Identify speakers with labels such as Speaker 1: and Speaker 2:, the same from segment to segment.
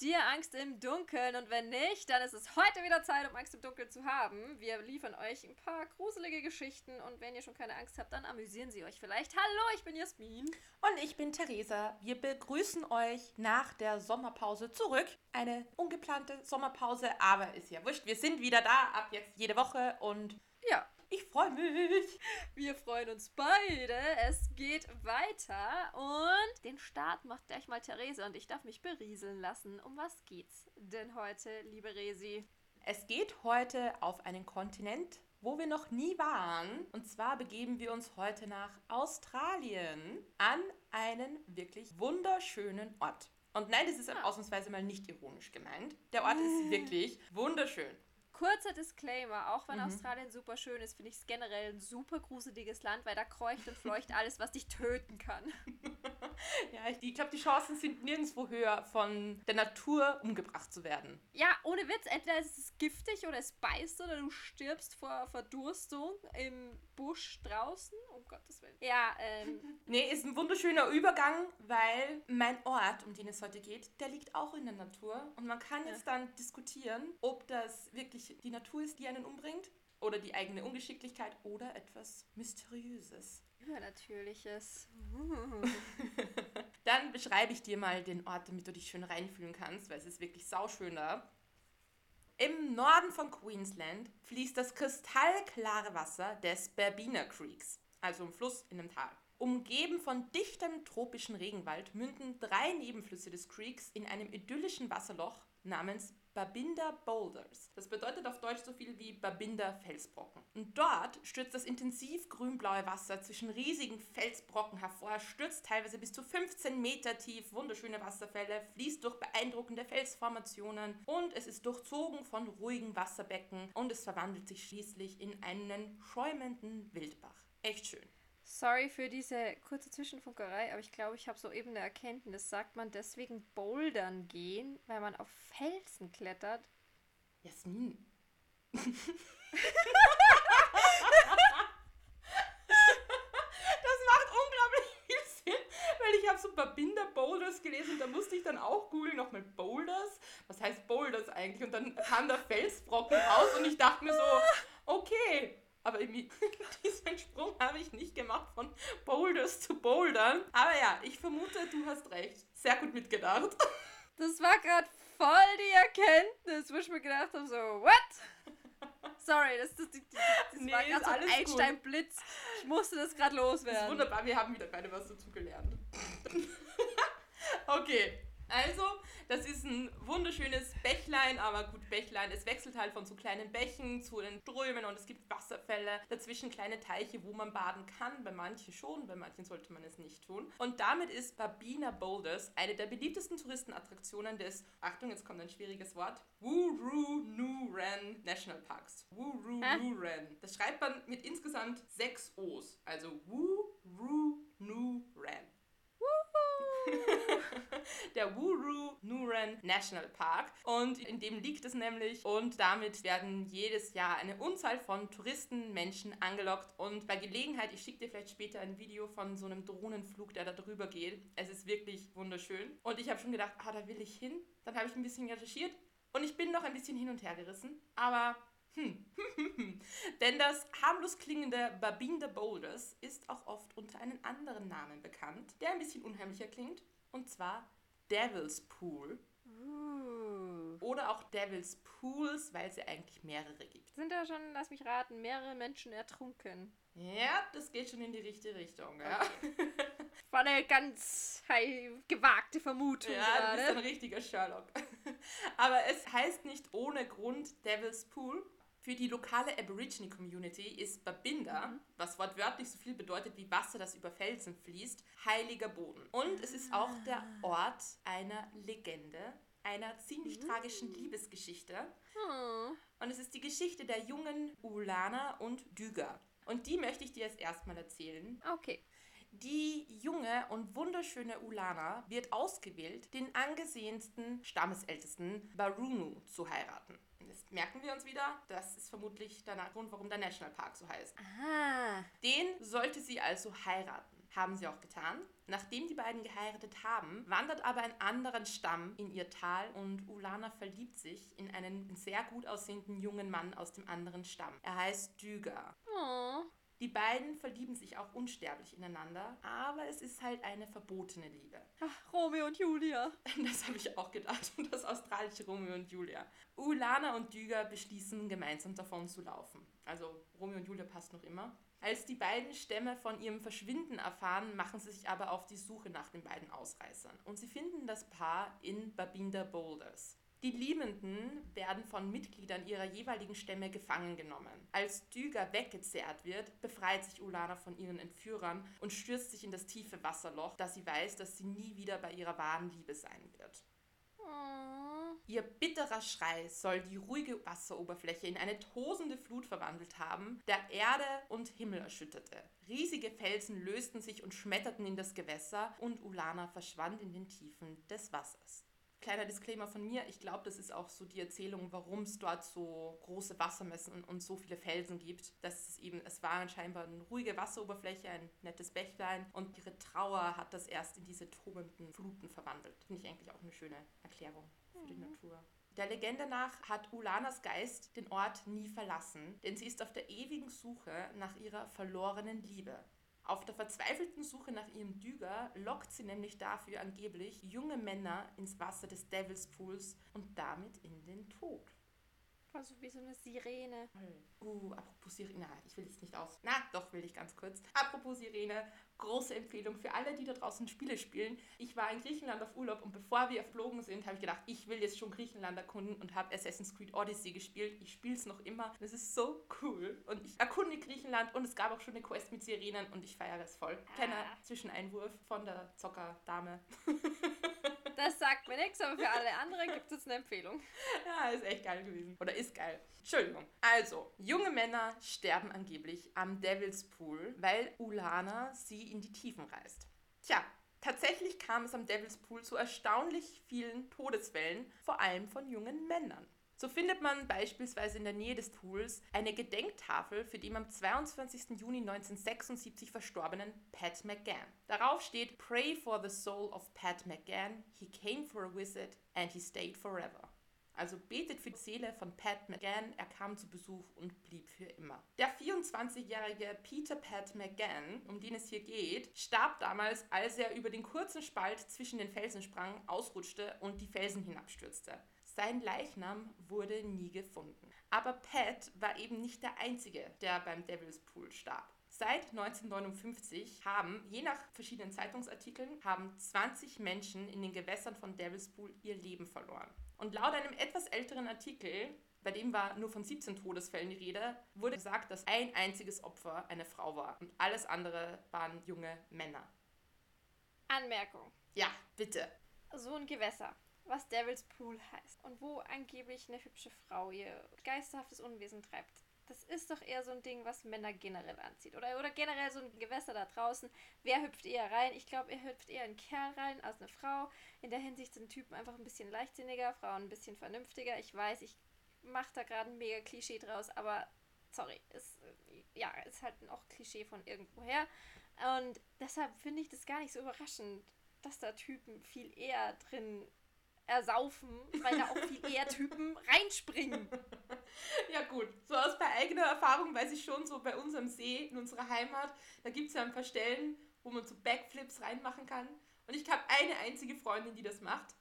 Speaker 1: dir Angst im Dunkeln? Und wenn nicht, dann ist es heute wieder Zeit, um Angst im Dunkeln zu haben. Wir liefern euch ein paar gruselige Geschichten und wenn ihr schon keine Angst habt, dann amüsieren sie euch vielleicht. Hallo, ich bin Jasmin.
Speaker 2: Und ich bin Theresa. Wir begrüßen euch nach der Sommerpause zurück. Eine ungeplante Sommerpause, aber ist ja wurscht. Wir sind wieder da, ab jetzt jede Woche und
Speaker 1: Ja,
Speaker 2: ich freue mich.
Speaker 1: wir freuen uns beide. Es geht weiter und den Start macht gleich mal Theresa und ich darf mich berieseln lassen. Um was geht's denn heute, liebe Resi?
Speaker 2: Es geht heute auf einen Kontinent, wo wir noch nie waren. Und zwar begeben wir uns heute nach Australien an einen wirklich wunderschönen Ort. Und nein, das ist
Speaker 1: Ah.
Speaker 2: ausnahmsweise mal nicht ironisch gemeint. Der Ort ist wirklich wunderschön.
Speaker 1: Kurzer Disclaimer, auch wenn Australien super schön ist, finde ich es generell ein super gruseliges Land, weil da kreucht und fleucht alles, was dich töten kann.
Speaker 2: Ja, ich, ich glaube, die Chancen sind nirgendwo höher, von der Natur umgebracht zu werden.
Speaker 1: Ja, ohne Witz, entweder ist es giftig oder es beißt oder du stirbst vor Verdurstung im Busch draußen, um Gottes Willen. Ja, ähm,
Speaker 2: Nee, ist ein wunderschöner Übergang, weil mein Ort, um den es heute geht, der liegt auch in der Natur. Und man kann jetzt dann diskutieren, ob das wirklich die Natur ist, die einen umbringt, oder die eigene Ungeschicklichkeit oder etwas Mysteriöses.
Speaker 1: Übernatürliches.
Speaker 2: Dann beschreibe ich dir mal den Ort, damit du dich schön reinfühlen kannst, weil es ist wirklich sauschön da. Im Norden von Queensland fließt das kristallklare Wasser des Berbina Creeks, also ein Fluss in einem Tal. Umgeben von dichtem tropischen Regenwald münden drei Nebenflüsse des Creeks in einem idyllischen Wasserloch namens Babinda Boulders. Das bedeutet auf Deutsch so viel wie Babinda Felsbrocken. Und dort stürzt das intensiv grünblaue Wasser zwischen riesigen Felsbrocken hervor, stürzt teilweise bis zu 15 Meter tief, wunderschöne Wasserfälle, fließt durch beeindruckende Felsformationen und es ist durchzogen von ruhigen Wasserbecken und es verwandelt sich schließlich in einen schäumenden Wildbach. Echt schön.
Speaker 1: Sorry für diese kurze Zwischenfunkerei, aber ich glaube, ich habe soeben eine Erkenntnis. Sagt man deswegen Bouldern gehen, weil man auf Felsen klettert?
Speaker 2: Jasmin. Das macht unglaublich viel Sinn, weil ich habe so Babinda Boulders gelesen und da musste ich dann auch googeln, nochmal Boulders. Was heißt Boulders eigentlich? Und dann kam da Felsbrocken raus und ich dachte mir so, okay. Aber irgendwie diesen Sprung habe ich nicht gemacht von Boulders zu Bouldern. Aber ja, ich vermute, du hast recht. Sehr gut mitgedacht.
Speaker 1: Das war gerade voll die Erkenntnis, wo ich mir gedacht habe, so, what? Sorry, das, das, das, das
Speaker 2: Nee,
Speaker 1: war gerade
Speaker 2: ist
Speaker 1: so ein. Einstein-Blitz. Ich musste das gerade
Speaker 2: Das ist
Speaker 1: loswerden.
Speaker 2: wunderbar, wir haben wieder beide was dazu gelernt. okay, also, das ist ein wunderschönes Bächlein, aber gut, Bächlein, es wechselt halt von so kleinen Bächen zu den Strömen und es gibt Wasserfälle, dazwischen kleine Teiche, wo man baden kann, bei manchen schon, bei manchen sollte man es nicht tun. Und damit ist Babina Boulders eine der beliebtesten Touristenattraktionen des, Achtung, jetzt kommt ein schwieriges Wort, Wurru-Nu-Ran National Parks. Wurru-Nu-Ran. Das schreibt man mit insgesamt sechs O's, also Wurru-Nu-Ran. der Wuru Nuran National Park. Und in dem liegt es nämlich. Und damit werden jedes Jahr eine Unzahl von Touristen, Menschen angelockt. Und bei Gelegenheit, ich schicke dir vielleicht später ein Video von so einem Drohnenflug, der da drüber geht. Es ist wirklich wunderschön. Und ich habe schon gedacht, ah, da will ich hin. Dann habe ich ein bisschen recherchiert. Und ich bin noch ein bisschen hin und her gerissen. Aber hm. Denn das harmlos klingende Babinda Boulders ist auch oft unter einem anderen Namen bekannt, der ein bisschen unheimlicher klingt, und zwar Devil's Pool
Speaker 1: Uh.
Speaker 2: oder auch Devil's Pools, weil es ja eigentlich mehrere gibt.
Speaker 1: Sind da schon, lass mich raten, mehrere Menschen ertrunken?
Speaker 2: Ja, das geht schon in die richtige Richtung, ja.
Speaker 1: War eine ganz gewagte Vermutung
Speaker 2: Ja, du bist ein
Speaker 1: gerade.
Speaker 2: richtiger Sherlock. Aber es heißt nicht ohne Grund Devil's Pool. Für die lokale Aborigine-Community ist Babinda, was wortwörtlich so viel bedeutet wie Wasser, das über Felsen fließt, heiliger Boden. Und es ist auch der Ort einer Legende, einer ziemlich tragischen Liebesgeschichte.
Speaker 1: Hm.
Speaker 2: Und es ist die Geschichte der jungen Ulana und Düger. Und die möchte ich dir jetzt erstmal erzählen.
Speaker 1: Okay.
Speaker 2: Die junge und wunderschöne Ulana wird ausgewählt, den angesehensten Stammesältesten Barunu zu heiraten. Das merken wir uns wieder. Das ist vermutlich der Grund, warum der Nationalpark so heißt.
Speaker 1: Aha.
Speaker 2: Den sollte sie also heiraten. Haben sie auch getan. Nachdem die beiden geheiratet haben, wandert aber ein anderen Stamm in ihr Tal und Ulana verliebt sich in einen sehr gut aussehenden jungen Mann aus dem anderen Stamm. Er heißt Düger.
Speaker 1: Oh.
Speaker 2: Die beiden verlieben sich auch unsterblich ineinander, aber es ist halt eine verbotene Liebe.
Speaker 1: Ach, Romeo und Julia.
Speaker 2: Das habe ich auch gedacht. Und das australische Romeo und Julia. Ulana und Düger beschließen, gemeinsam davon zu laufen. Also Romeo und Julia passt noch immer. Als die beiden Stämme von ihrem Verschwinden erfahren, machen sie sich aber auf die Suche nach den beiden Ausreißern. Und sie finden das Paar in Babinda Boulders. Die Liebenden werden von Mitgliedern ihrer jeweiligen Stämme gefangen genommen. Als Düger weggezerrt wird, befreit sich Ulana von ihren Entführern und stürzt sich in das tiefe Wasserloch, da sie weiß, dass sie nie wieder bei ihrer wahren Liebe sein wird.
Speaker 1: Oh.
Speaker 2: Ihr bitterer Schrei soll die ruhige Wasseroberfläche in eine tosende Flut verwandelt haben, der Erde und Himmel erschütterte. Riesige Felsen lösten sich und schmetterten in das Gewässer und Ulana verschwand in den Tiefen des Wassers. Kleiner Disclaimer von mir, ich glaube, das ist auch so die Erzählung, warum es dort so große Wassermessen und, und so viele Felsen gibt. Das ist eben, es war scheinbar eine ruhige Wasseroberfläche, ein nettes Bächlein und ihre Trauer hat das erst in diese tobenden Fluten verwandelt. Finde ich eigentlich auch eine schöne Erklärung für die Natur. Der Legende nach hat Ulanas Geist den Ort nie verlassen, denn sie ist auf der ewigen Suche nach ihrer verlorenen Liebe. Auf der verzweifelten Suche nach ihrem Düger lockt sie nämlich dafür angeblich junge Männer ins Wasser des Devils Pools und damit in den Tod.
Speaker 1: Also wie so eine Sirene.
Speaker 2: Uh, apropos Sirene, na, ich will jetzt nicht aus. Na, doch will ich ganz kurz. Apropos Sirene, große Empfehlung für alle, die da draußen Spiele spielen. Ich war in Griechenland auf Urlaub und bevor wir geflogen sind, habe ich gedacht, ich will jetzt schon Griechenland erkunden und habe Assassin's Creed Odyssey gespielt. Ich spiele es noch immer. Das ist so cool. Und ich erkunde Griechenland und es gab auch schon eine Quest mit Sirenen und ich feiere es voll. Kleiner
Speaker 1: Ah.
Speaker 2: Zwischeneinwurf von der Zockerdame.
Speaker 1: Das sagt mir nichts, aber für alle anderen gibt es eine Empfehlung.
Speaker 2: Ja, ist echt geil gewesen. Oder ist geil. Entschuldigung. Also, junge Männer sterben angeblich am Devil's Pool, weil Ulana sie in die Tiefen reißt. Tja, tatsächlich kam es am Devil's Pool zu erstaunlich vielen Todeswellen, vor allem von jungen Männern. So findet man beispielsweise in der Nähe des Pools eine Gedenktafel für den am 22. Juni 1976 verstorbenen Pat McGann. Darauf steht Pray for the soul of Pat McGann. He came for a visit and he stayed forever. Also betet für die Seele von Pat McGann, er kam zu Besuch und blieb für immer. Der 24-jährige Peter Pat McGann, um den es hier geht, starb damals, als er über den kurzen Spalt zwischen den Felsen sprang, ausrutschte und die Felsen hinabstürzte. Sein Leichnam wurde nie gefunden. Aber Pat war eben nicht der Einzige, der beim Devil's Pool starb. Seit 1959 haben, je nach verschiedenen Zeitungsartikeln, haben 20 Menschen in den Gewässern von Devil's Pool ihr Leben verloren. Und laut einem etwas älteren Artikel, bei dem war nur von 17 Todesfällen die Rede, wurde gesagt, dass ein einziges Opfer eine Frau war und alles andere waren junge Männer.
Speaker 1: Anmerkung.
Speaker 2: Ja, bitte.
Speaker 1: So ein Gewässer, was Devil's Pool heißt und wo angeblich eine hübsche Frau ihr geisterhaftes Unwesen treibt. Das ist doch eher so ein Ding, was Männer generell anzieht. Oder, oder generell so ein Gewässer da draußen. Wer hüpft eher rein? Ich glaube, er hüpft eher ein Kerl rein als eine Frau. In der Hinsicht sind Typen einfach ein bisschen leichtsinniger, Frauen ein bisschen vernünftiger. Ich weiß, ich mache da gerade ein mega Klischee draus, aber sorry, ist, ja, ist halt auch Klischee von irgendwoher. Und deshalb finde ich das gar nicht so überraschend, dass da Typen viel eher drin ersaufen, weil da auch viel eher Typen reinspringen.
Speaker 2: Ja gut, so aus bei eigener Erfahrung weiß ich schon, so bei unserem See in unserer Heimat, da gibt es ja ein paar Stellen, wo man so Backflips reinmachen kann. Und ich habe eine einzige Freundin, die das macht.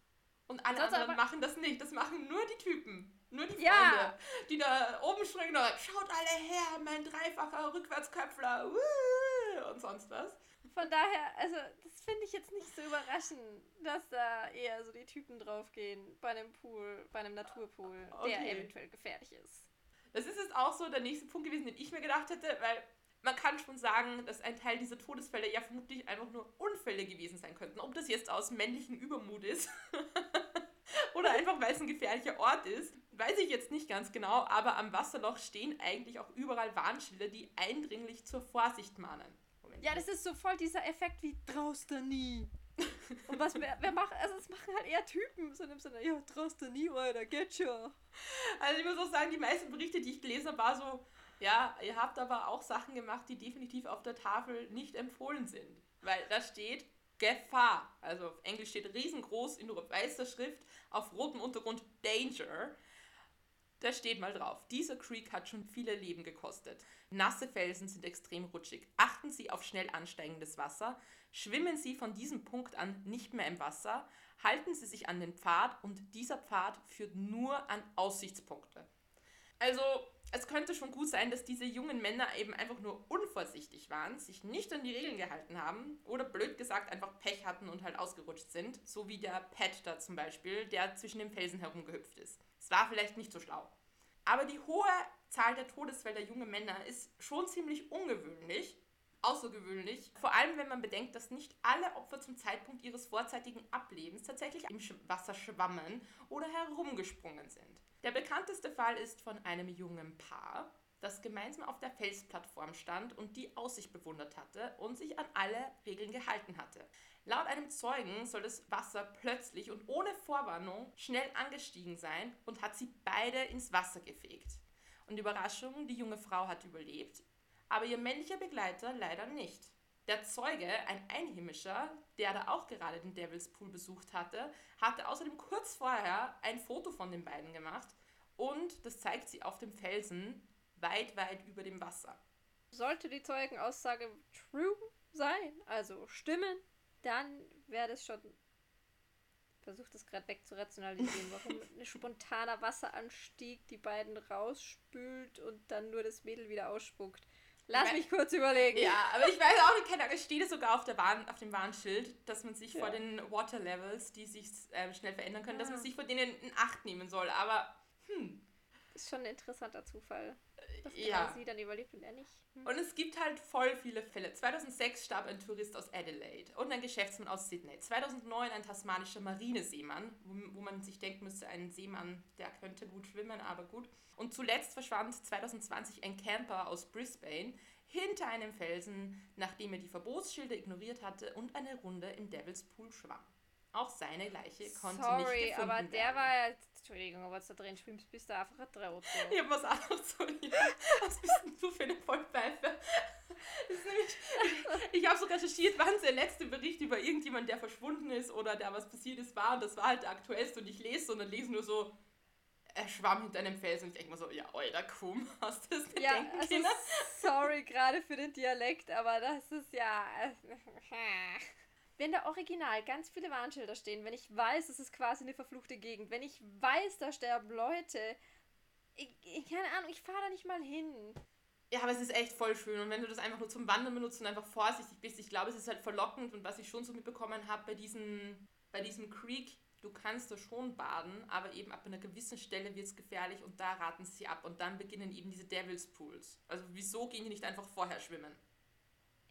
Speaker 2: Und alle
Speaker 1: Sonst
Speaker 2: anderen machen das nicht. Das machen nur die Typen. Nur die Freunde,
Speaker 1: Ja.
Speaker 2: die da oben springen und sagen, schaut alle her, mein dreifacher Rückwärtsköpfler. wuh", Und sonst was.
Speaker 1: Von daher, also, das finde ich jetzt nicht so überraschend, dass da eher so die Typen draufgehen bei einem Pool, bei einem Naturpool, der
Speaker 2: Okay.
Speaker 1: eventuell gefährlich ist.
Speaker 2: Das ist jetzt auch so der nächste Punkt gewesen, den ich mir gedacht hätte, weil man kann schon sagen, dass ein Teil dieser Todesfälle ja vermutlich einfach nur Unfälle gewesen sein könnten. Ob das jetzt aus männlichem Übermut ist oder einfach weil es ein gefährlicher Ort ist, weiß ich jetzt nicht ganz genau, aber am Wasserloch stehen eigentlich auch überall Warnschilder, die eindringlich zur Vorsicht mahnen.
Speaker 1: Ja, das ist so voll dieser Effekt wie traust du nie. Und was wer, wer macht, also es machen halt eher Typen, so im Sinne, ja, traust du nie weiter, geht schon.
Speaker 2: Also ich muss auch sagen, die meisten Berichte, die ich gelesen habe, war so, ja, ihr habt aber auch Sachen gemacht, die definitiv auf der Tafel nicht empfohlen sind. weil da steht Gefahr. Also auf Englisch steht riesengroß in weißer Schrift auf rotem Untergrund Danger. Da steht mal drauf, dieser Creek hat schon viele Leben gekostet. Nasse Felsen sind extrem rutschig. Achten Sie auf schnell ansteigendes Wasser. Schwimmen Sie von diesem Punkt an nicht mehr im Wasser. Halten Sie sich an den Pfad und dieser Pfad führt nur an Aussichtspunkte. Also es könnte schon gut sein, dass diese jungen Männer eben einfach nur unvorsichtig waren, sich nicht an die Regeln gehalten haben oder blöd gesagt einfach Pech hatten und halt ausgerutscht sind, so wie der Pat da zum Beispiel, der zwischen den Felsen herumgehüpft ist. Es war vielleicht nicht so schlau. Aber die hohe Zahl der Todesfälle der jungen Männer ist schon ziemlich ungewöhnlich, außergewöhnlich, vor allem wenn man bedenkt, dass nicht alle Opfer zum Zeitpunkt ihres vorzeitigen Ablebens tatsächlich im Wasser schwammen oder herumgesprungen sind. Der bekannteste Fall ist von einem jungen Paar, das gemeinsam auf der Felsplattform stand und die Aussicht bewundert hatte und sich an alle Regeln gehalten hatte. Laut einem Zeugen soll das Wasser plötzlich und ohne Vorwarnung schnell angestiegen sein und hat sie beide ins Wasser gefegt. Und Überraschung, die junge Frau hat überlebt, aber ihr männlicher Begleiter leider nicht. Der Zeuge, ein Einheimischer, der da auch gerade den Devil's Pool besucht hatte, hatte außerdem kurz vorher ein Foto von den beiden gemacht und das zeigt sie auf dem Felsen weit, weit über dem Wasser.
Speaker 1: Sollte die Zeugenaussage true sein, also stimmen, dann wäre das schon. Ich versuche das gerade wegzurationalisieren, warum ein spontaner Wasseranstieg die beiden rausspült und dann nur das Mädel wieder ausspuckt. Lass mich kurz überlegen.
Speaker 2: Ja, aber ich weiß auch keine Ahnung, es steht sogar auf, der Warn, auf dem Warnschild, dass man sich ja. vor den Water Levels, die sich äh, schnell verändern können, ja. dass man sich vor denen in Acht nehmen soll. Aber, hm.
Speaker 1: Ist schon ein interessanter Zufall. Dass
Speaker 2: ja.
Speaker 1: sie dann überlebt und er nicht.
Speaker 2: Hm. Und es gibt halt voll viele Fälle. 2006 starb ein Tourist aus Adelaide und ein Geschäftsmann aus Sydney. 2009 ein tasmanischer Marineseemann, wo, wo man sich denken müsste, ein Seemann, der könnte gut schwimmen, aber gut. Und zuletzt verschwand 2020 ein Camper aus Brisbane hinter einem Felsen, nachdem er die Verbotsschilder ignoriert hatte und eine Runde im Devil's Pool schwamm. Auch seine Leiche konnte
Speaker 1: Sorry,
Speaker 2: nicht gefunden
Speaker 1: aber der
Speaker 2: werden.
Speaker 1: war ja, Entschuldigung, aber da drin schwimmst, bist du einfach ein Trottel.
Speaker 2: Ich hab was anderes so, ja. Was bist denn du für eine Vollpfeife? Nämlich, ich habe so recherchiert, wann der letzte Bericht über irgendjemand, der verschwunden ist oder der was passiert ist, war. Und das war halt der aktuellste. Und ich lese und dann lese nur so, er schwamm hinter einem Felsen und ich denke mir so, ja, euer Kuhm, hast du das nicht
Speaker 1: ja,
Speaker 2: denken
Speaker 1: also, Sorry gerade für den Dialekt, aber das ist ja... Wenn da original ganz viele Warnschilder stehen, wenn ich weiß, es ist quasi eine verfluchte Gegend, wenn ich weiß, da sterben Leute, ich, ich keine Ahnung, ich fahre da nicht mal hin.
Speaker 2: Ja, aber es ist echt voll schön. Und wenn du das einfach nur zum Wandern benutzt und einfach vorsichtig bist, ich glaube, es ist halt verlockend. Und was ich schon so mitbekommen habe bei, bei diesem Creek, du kannst da schon baden, aber eben ab einer gewissen Stelle wird es gefährlich und da raten sie ab. Und dann beginnen eben diese Devil's Pools. Also wieso gehen die nicht einfach vorher schwimmen?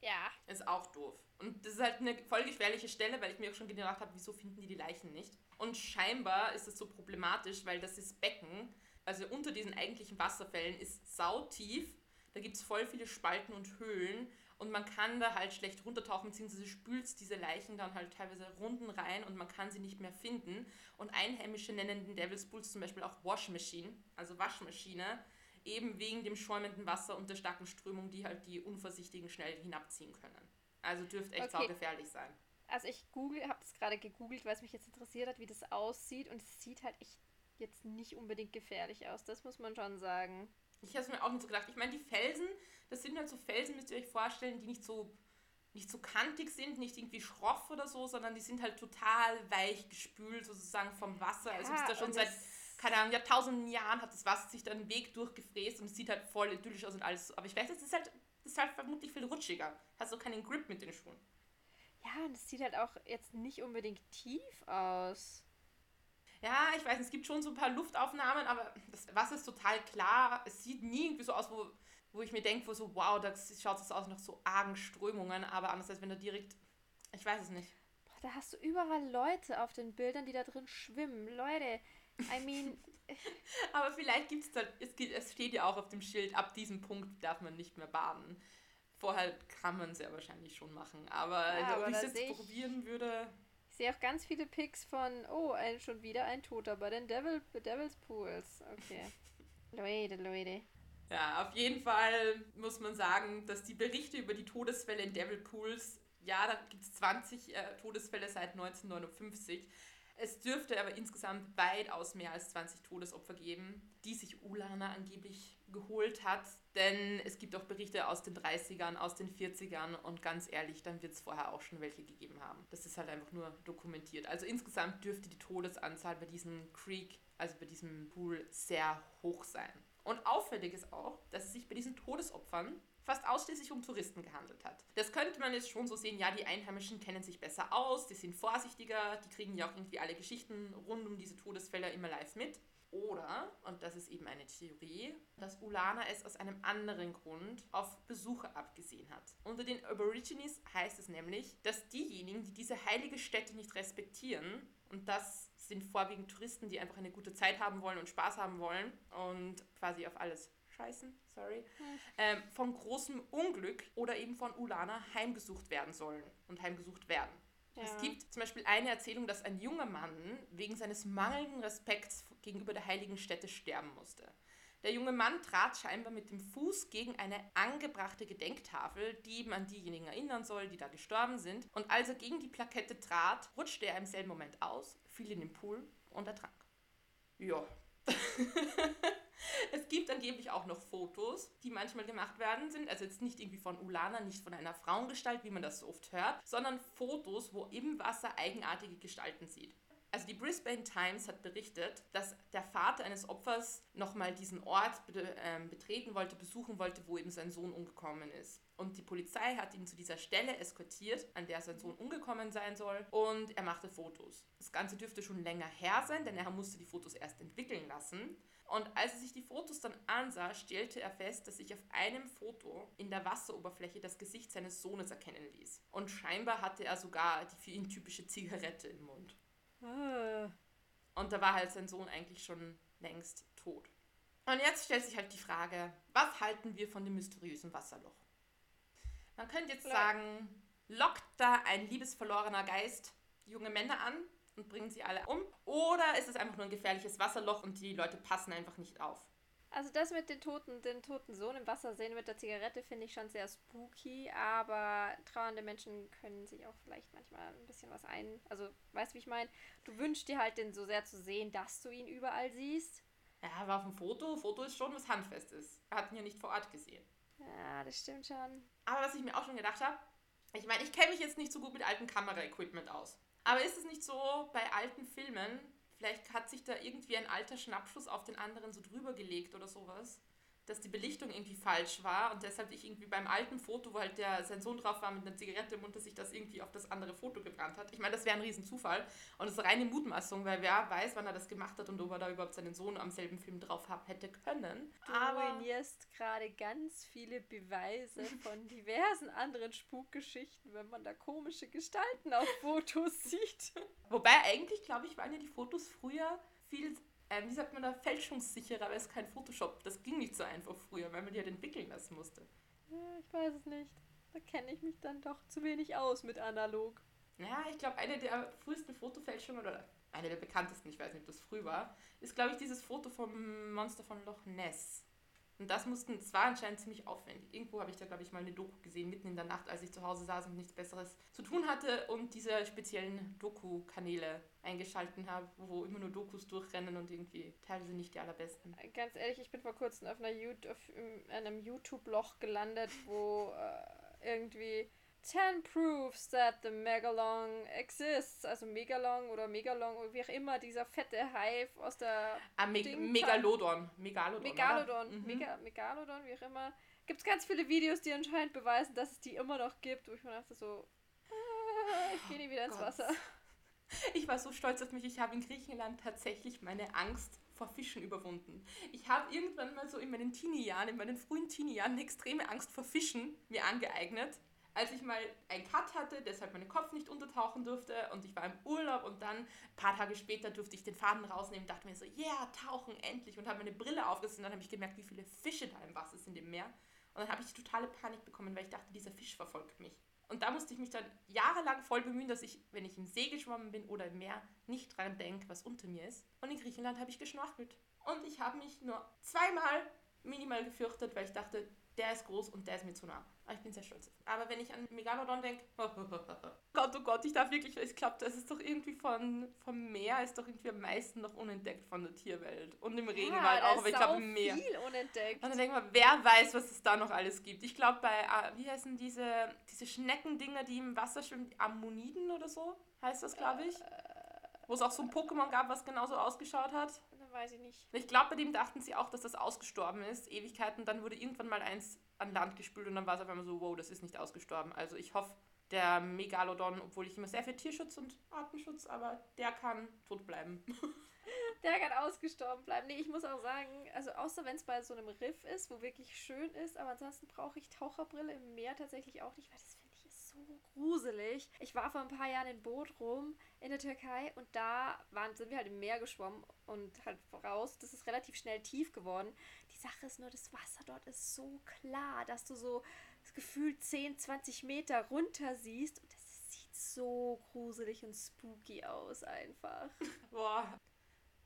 Speaker 1: Ja.
Speaker 2: Ist auch doof. Und das ist halt eine voll gefährliche Stelle, weil ich mir auch schon gedacht habe, wieso finden die die Leichen nicht? Und scheinbar ist es so problematisch, weil das ist Becken, also unter diesen eigentlichen Wasserfällen ist sautief. Da gibt es voll viele Spalten und Höhlen und man kann da halt schlecht runtertauchen, beziehungsweise spült diese Leichen dann halt teilweise Runden rein und man kann sie nicht mehr finden. Und Einheimische nennen den Devil's Pools zum Beispiel auch Wash Machine, also Waschmaschine, eben wegen dem schäumenden Wasser und der starken Strömung, die halt die Unvorsichtigen schnell hinabziehen können. Also dürfte echt okay. saugefährlich sein.
Speaker 1: Also ich google, habe das gerade gegoogelt, weil es mich jetzt interessiert hat, wie das aussieht und es sieht halt echt jetzt nicht unbedingt gefährlich aus, das muss man schon sagen.
Speaker 2: Ich habe es mir auch nicht so gedacht. Ich meine, die Felsen, das sind halt so Felsen, müsst ihr euch vorstellen, die nicht so nicht so kantig sind, nicht irgendwie schroff oder so, sondern die sind halt total weich gespült sozusagen vom Wasser. Also ja, also ist da schon seit keine Ahnung, Jahrtausenden Jahren hat das Wasser sich da einen Weg durchgefräst und es sieht halt voll idyllisch aus und alles. Aber ich weiß, es ist halt, das ist halt vermutlich viel rutschiger. Hast du keinen Grip mit den Schuhen.
Speaker 1: Ja, und es sieht halt auch jetzt nicht unbedingt tief aus.
Speaker 2: Ja, ich weiß, es gibt schon so ein paar Luftaufnahmen, aber das Wasser ist total klar. Es sieht nie irgendwie so aus, wo, wo ich mir denke, wo so, wow, da schaut es aus nach so argen Strömungen, aber anders als wenn du direkt, ich weiß es nicht.
Speaker 1: Boah, da hast du überall Leute auf den Bildern, die da drin schwimmen. Leute, I mean.
Speaker 2: Aber vielleicht gibt es da, es, es steht ja auch auf dem Schild, ab diesem Punkt darf man nicht mehr baden. Vorher kann man es ja wahrscheinlich schon machen. Aber, ja, ob ich es jetzt ich, probieren würde.
Speaker 1: Ich sehe auch ganz viele Pics von, oh, ein, schon wieder ein Toter bei den Devil, Devil's Pools. Okay. Leute, Leute.
Speaker 2: Ja, auf jeden Fall muss man sagen, dass die Berichte über die Todesfälle in Devil Pools ja, da gibt es 20 äh, Todesfälle seit 1959. Es dürfte aber insgesamt weitaus mehr als 20 Todesopfer geben, die sich Ulana angeblich geholt hat. Denn es gibt auch Berichte aus den 30ern, aus den 40ern und ganz ehrlich, dann wird es vorher auch schon welche gegeben haben. Das ist halt einfach nur dokumentiert. Also insgesamt dürfte die Todesanzahl bei diesem Creek, also bei diesem Pool, sehr hoch sein. Und auffällig ist auch, dass es sich bei diesen Todesopfern fast ausschließlich um Touristen gehandelt hat. Das könnte man jetzt schon so sehen, ja, die Einheimischen kennen sich besser aus, die sind vorsichtiger, die kriegen ja auch irgendwie alle Geschichten rund um diese Todesfälle immer live mit. Oder, und das ist eben eine Theorie, dass Ulana es aus einem anderen Grund auf Besucher abgesehen hat. Unter den Aborigines heißt es nämlich, dass diejenigen, die diese heilige Stätte nicht respektieren, und das sind vorwiegend Touristen, die einfach eine gute Zeit haben wollen und Spaß haben wollen und quasi auf alles scheißen, sorry, ähm, von großem Unglück oder eben von Ulana heimgesucht werden sollen und heimgesucht werden. Ja. Es gibt zum Beispiel eine Erzählung, dass ein junger Mann wegen seines mangelnden Respekts gegenüber der heiligen Stätte sterben musste. Der junge Mann trat scheinbar mit dem Fuß gegen eine angebrachte Gedenktafel, die eben an diejenigen erinnern soll, die da gestorben sind. Und als er gegen die Plakette trat, rutschte er im selben Moment aus, fiel in den Pool und ertrank. Ja. es gibt angeblich auch noch Fotos, die manchmal gemacht werden sind. Also jetzt nicht irgendwie von Ulana, nicht von einer Frauengestalt, wie man das so oft hört, sondern Fotos, wo im Wasser eigenartige Gestalten sieht. Also die Brisbane Times hat berichtet, dass der Vater eines Opfers nochmal diesen Ort ähm, betreten wollte, besuchen wollte, wo eben sein Sohn umgekommen ist. Und die Polizei hat ihn zu dieser Stelle eskortiert, an der sein Sohn umgekommen sein soll, und er machte Fotos. Das Ganze dürfte schon länger her sein, denn er musste die Fotos erst entwickeln lassen. Und als er sich die Fotos dann ansah, stellte er fest, dass sich auf einem Foto in der Wasseroberfläche das Gesicht seines Sohnes erkennen ließ. Und scheinbar hatte er sogar die für ihn typische Zigarette im Mund. Ah. Und da war halt sein Sohn eigentlich schon längst tot. Und jetzt stellt sich halt die Frage, was halten wir von dem mysteriösen Wasserloch? Man könnte jetzt sagen, lockt da ein liebesverlorener Geist junge Männer an und bringen sie alle um? Oder ist es einfach nur ein gefährliches Wasserloch und die Leute passen einfach nicht auf?
Speaker 1: Also das mit den toten, den toten Sohn im Wasser sehen mit der Zigarette finde ich schon sehr spooky, aber trauernde Menschen können sich auch vielleicht manchmal ein bisschen was ein. Also, weißt du, wie ich meine? Du wünschst dir halt den so sehr zu sehen, dass du ihn überall siehst.
Speaker 2: Ja, war auf dem Foto. Foto ist schon was Handfestes. Er hat ihn ja nicht vor Ort gesehen.
Speaker 1: Ja, das stimmt schon.
Speaker 2: Aber was ich mir auch schon gedacht habe, ich meine, ich kenne mich jetzt nicht so gut mit altem Kameraequipment aus. Aber ist es nicht so bei alten Filmen, vielleicht hat sich da irgendwie ein alter Schnappschuss auf den anderen so drüber gelegt oder sowas? Dass die Belichtung irgendwie falsch war und deshalb ich irgendwie beim alten Foto, wo halt der, sein Sohn drauf war mit einer Zigarette im Mund, dass sich das irgendwie auf das andere Foto gebrannt hat. Ich meine, das wäre ein Riesenzufall und es ist reine Mutmaßung, weil wer weiß, wann er das gemacht hat und ob er da überhaupt seinen Sohn am selben Film drauf haben hätte können.
Speaker 1: Du Aber ruinierst gerade ganz viele Beweise von diversen anderen Spukgeschichten, wenn man da komische Gestalten auf Fotos sieht.
Speaker 2: Wobei eigentlich, glaube ich, waren ja die Fotos früher viel äh, wie sagt man da, fälschungssicherer, aber es ist kein Photoshop. Das ging nicht so einfach früher, weil man die halt entwickeln lassen musste.
Speaker 1: Ja, ich weiß es nicht. Da kenne ich mich dann doch zu wenig aus mit analog.
Speaker 2: Ja, ich glaube, eine der frühesten Fotofälschungen oder eine der bekanntesten, ich weiß nicht, ob das früh war, ist, glaube ich, dieses Foto vom Monster von Loch Ness. Und das mussten, es war anscheinend ziemlich aufwendig. Irgendwo habe ich da, glaube ich, mal eine Doku gesehen, mitten in der Nacht, als ich zu Hause saß und nichts Besseres zu tun hatte und diese speziellen Doku-Kanäle eingeschalten habe, wo immer nur Dokus durchrennen und irgendwie teilweise nicht die allerbesten.
Speaker 1: Ganz ehrlich, ich bin vor kurzem auf, einer YouTube, auf einem YouTube-Loch gelandet, wo äh, irgendwie 10 Proofs that the Megalong exists. Also Megalong oder Megalong, wie auch immer, dieser fette Hive aus der.
Speaker 2: Ah, Me Megalodon. Megalodon.
Speaker 1: Megalodon. Mhm. Mega Megalodon, wie auch immer. Gibt es ganz viele Videos, die anscheinend beweisen, dass es die immer noch gibt, wo ich mir dachte so, ah, ich gehe nie wieder oh ins Gott. Wasser.
Speaker 2: Ich war so stolz auf mich. Ich habe in Griechenland tatsächlich meine Angst vor Fischen überwunden. Ich habe irgendwann mal so in meinen Teenie-Jahren, in meinen frühen Teenie-Jahren eine extreme Angst vor Fischen mir angeeignet als ich mal einen Cut hatte, deshalb mein Kopf nicht untertauchen durfte und ich war im Urlaub und dann ein paar Tage später durfte ich den Faden rausnehmen, dachte mir so, ja, yeah, tauchen endlich und habe meine Brille aufgesetzt und dann habe ich gemerkt, wie viele Fische da im Wasser sind im Meer. Und dann habe ich totale Panik bekommen, weil ich dachte, dieser Fisch verfolgt mich. Und da musste ich mich dann jahrelang voll bemühen, dass ich, wenn ich im See geschwommen bin oder im Meer, nicht dran denke, was unter mir ist. Und in Griechenland habe ich geschnorchelt. Und ich habe mich nur zweimal minimal gefürchtet, weil ich dachte, der ist groß und der ist mir zu nah. Aber ich bin sehr stolz. Aber wenn ich an Megalodon denke, Gott, oh Gott, ich darf wirklich, ich glaube, das ist doch irgendwie von, vom Meer ist doch irgendwie am meisten noch unentdeckt von der Tierwelt. Und im Regenwald
Speaker 1: ja,
Speaker 2: auch, aber ich glaube im Meer.
Speaker 1: viel unentdeckt.
Speaker 2: Und dann denkt man, wer weiß, was es da noch alles gibt. Ich glaube bei, ah, wie heißen diese, diese Schneckendinger, die im Wasser schwimmen, Ammoniden oder so, heißt das, glaube ich. Wo es auch so ein Pokémon gab, was genauso ausgeschaut hat.
Speaker 1: Weiß ich nicht.
Speaker 2: Ich glaube, bei dem dachten sie auch, dass das ausgestorben ist, Ewigkeiten. Dann wurde irgendwann mal eins an Land gespült und dann war es auf einmal so, wow, das ist nicht ausgestorben. Also ich hoffe, der Megalodon, obwohl ich immer sehr für Tierschutz und Artenschutz, aber der kann tot bleiben.
Speaker 1: Der kann ausgestorben bleiben. Nee, ich muss auch sagen, also außer wenn es bei so einem Riff ist, wo wirklich schön ist, aber ansonsten brauche ich Taucherbrille im Meer tatsächlich auch nicht, weil das finde gruselig. Ich war vor ein paar Jahren in Bodrum in der Türkei und da waren, sind wir halt im Meer geschwommen und halt raus. Das ist relativ schnell tief geworden. Die Sache ist nur, das Wasser dort ist so klar, dass du so das Gefühl 10, 20 Meter runter siehst und das sieht so gruselig und spooky aus einfach.
Speaker 2: Boah.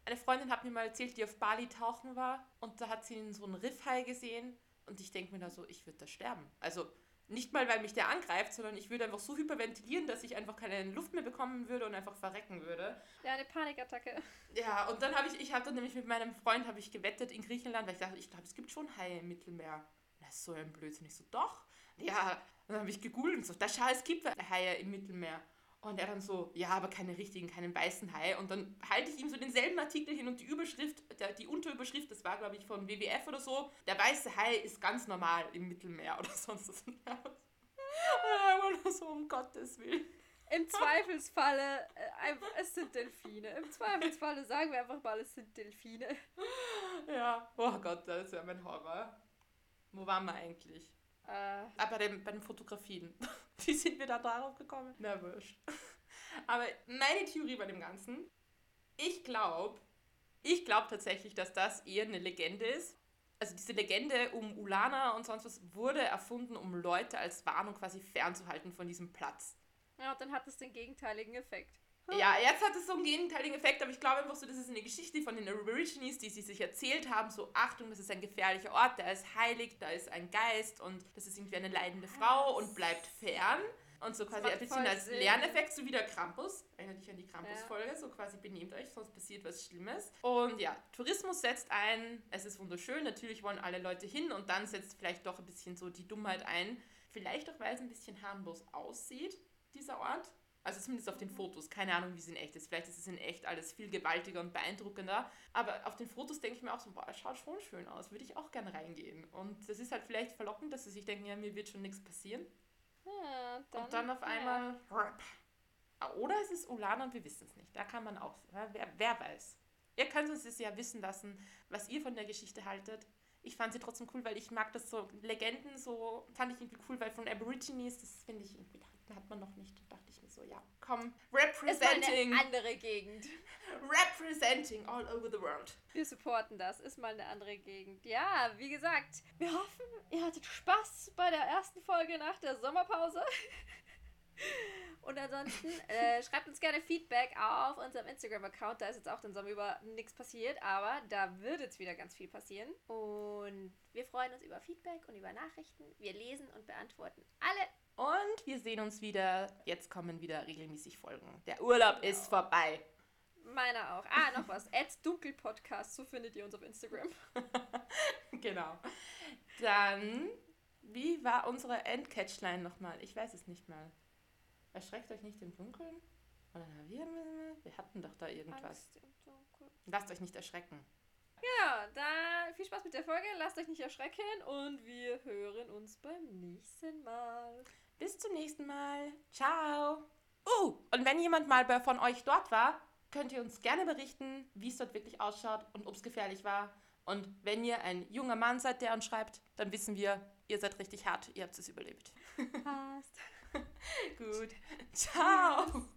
Speaker 2: Eine Freundin hat mir mal erzählt, die auf Bali tauchen war und da hat sie in so einen Riffhai gesehen und ich denke mir da so, ich würde da sterben. Also nicht mal, weil mich der angreift, sondern ich würde einfach so hyperventilieren, dass ich einfach keine Luft mehr bekommen würde und einfach verrecken würde.
Speaker 1: Ja, eine Panikattacke.
Speaker 2: Ja, und dann habe ich, ich habe dann nämlich mit meinem Freund, habe ich gewettet in Griechenland, weil ich dachte, ich glaube, es gibt schon Haie im Mittelmeer. Das ist so ein Blödsinn. Ich so, doch. Ja, und dann habe ich gegoogelt und so, da schau, es gibt Haie im Mittelmeer. Und er dann so, ja, aber keine richtigen, keinen weißen Hai. Und dann halte ich ihm so denselben Artikel hin und die Überschrift, der, die Unterüberschrift, das war, glaube ich, von WWF oder so, der weiße Hai ist ganz normal im Mittelmeer oder sonst was. Und einfach so, um Gottes Willen.
Speaker 1: Im Zweifelsfalle, äh, es sind Delfine. Im Zweifelsfalle sagen wir einfach mal, es sind Delfine.
Speaker 2: Ja, oh Gott, das ist ja mein Horror. Wo waren wir eigentlich?
Speaker 1: Äh,
Speaker 2: Ah, bei, dem, bei den Fotografien. Wie sind wir da darauf gekommen? Na, wurscht. Aber meine Theorie bei dem Ganzen, ich glaube, ich glaube tatsächlich, dass das eher eine Legende ist. Also diese Legende um Ulana und sonst was wurde erfunden, um Leute als Warnung quasi fernzuhalten von diesem Platz.
Speaker 1: ja, und dann hat es den gegenteiligen Effekt.
Speaker 2: Ja, jetzt hat es so einen gegenteiligen Effekt, aber ich glaube einfach so, das ist eine Geschichte von den Aborigines, die sie sich erzählt haben, so Achtung, das ist ein gefährlicher Ort, da ist heilig, da ist ein Geist und das ist irgendwie eine leidende Frau und bleibt fern. Und so quasi ein bisschen als
Speaker 1: Sinn.
Speaker 2: Lerneffekt, so wie der Krampus. Erinnert dich an die Krampus-Folge, so quasi benehmt euch, sonst passiert was Schlimmes. Und ja, Tourismus setzt ein, es ist wunderschön, natürlich wollen alle Leute hin und dann setzt vielleicht doch ein bisschen so die Dummheit ein. Vielleicht auch, weil es ein bisschen harmlos aussieht, dieser Ort. Also zumindest auf den Fotos. Keine Ahnung, wie es in echt ist. Vielleicht ist es in echt alles viel gewaltiger und beeindruckender. Aber auf den Fotos denke ich mir auch so, boah, es schaut schon schön aus. Würde ich auch gerne reingehen. Und das ist halt vielleicht verlockend, dass sie sich denken, ja, mir wird schon nichts passieren.
Speaker 1: Ja, dann,
Speaker 2: und dann auf
Speaker 1: ja.
Speaker 2: einmal. Oder es ist Ulana und wir wissen es nicht. Da kann man auch. Wer, wer weiß. Ihr könnt uns das ja wissen lassen, was ihr von der Geschichte haltet. Ich fand sie trotzdem cool, weil ich mag das so. Legenden so fand ich irgendwie cool, weil von Aborigines, das finde ich irgendwie, hat man noch nicht. Da dachte ich mir so, ja, komm,
Speaker 1: Ist mal
Speaker 2: representing.
Speaker 1: eine andere Gegend.
Speaker 2: Representing all over the world.
Speaker 1: Wir supporten das. Ist mal eine andere Gegend. Ja, wie gesagt, wir hoffen, ihr hattet Spaß bei der ersten Folge nach der Sommerpause. Und ansonsten äh, schreibt uns gerne Feedback auf unserem Instagram-Account. Da ist jetzt auch den Sommer über nichts passiert, aber da wird jetzt wieder ganz viel passieren. Und wir freuen uns über Feedback und über Nachrichten. Wir lesen und beantworten alle.
Speaker 2: Und wir sehen uns wieder. Jetzt kommen wieder regelmäßig Folgen. Der Urlaub ist vorbei.
Speaker 1: Meiner auch. Ah, noch was. Ads Dunkelpodcast, so findet ihr uns auf Instagram.
Speaker 2: genau. Dann, wie war unsere Endcatchline nochmal? Ich weiß es nicht mal. Erschreckt euch nicht im Dunkeln? Oder wir, wir hatten doch da irgendwas. Lasst euch nicht erschrecken.
Speaker 1: Ja, dann viel Spaß mit der Folge. Lasst euch nicht erschrecken und wir hören uns beim nächsten Mal.
Speaker 2: Bis zum nächsten Mal. Ciao. Uh, und wenn jemand mal bei, von euch dort war, könnt ihr uns gerne berichten, wie es dort wirklich ausschaut und ob es gefährlich war. Und wenn ihr ein junger Mann seid, der uns schreibt, dann wissen wir, ihr seid richtig hart, ihr habt es überlebt.
Speaker 1: Passt.
Speaker 2: Gut. Ciao.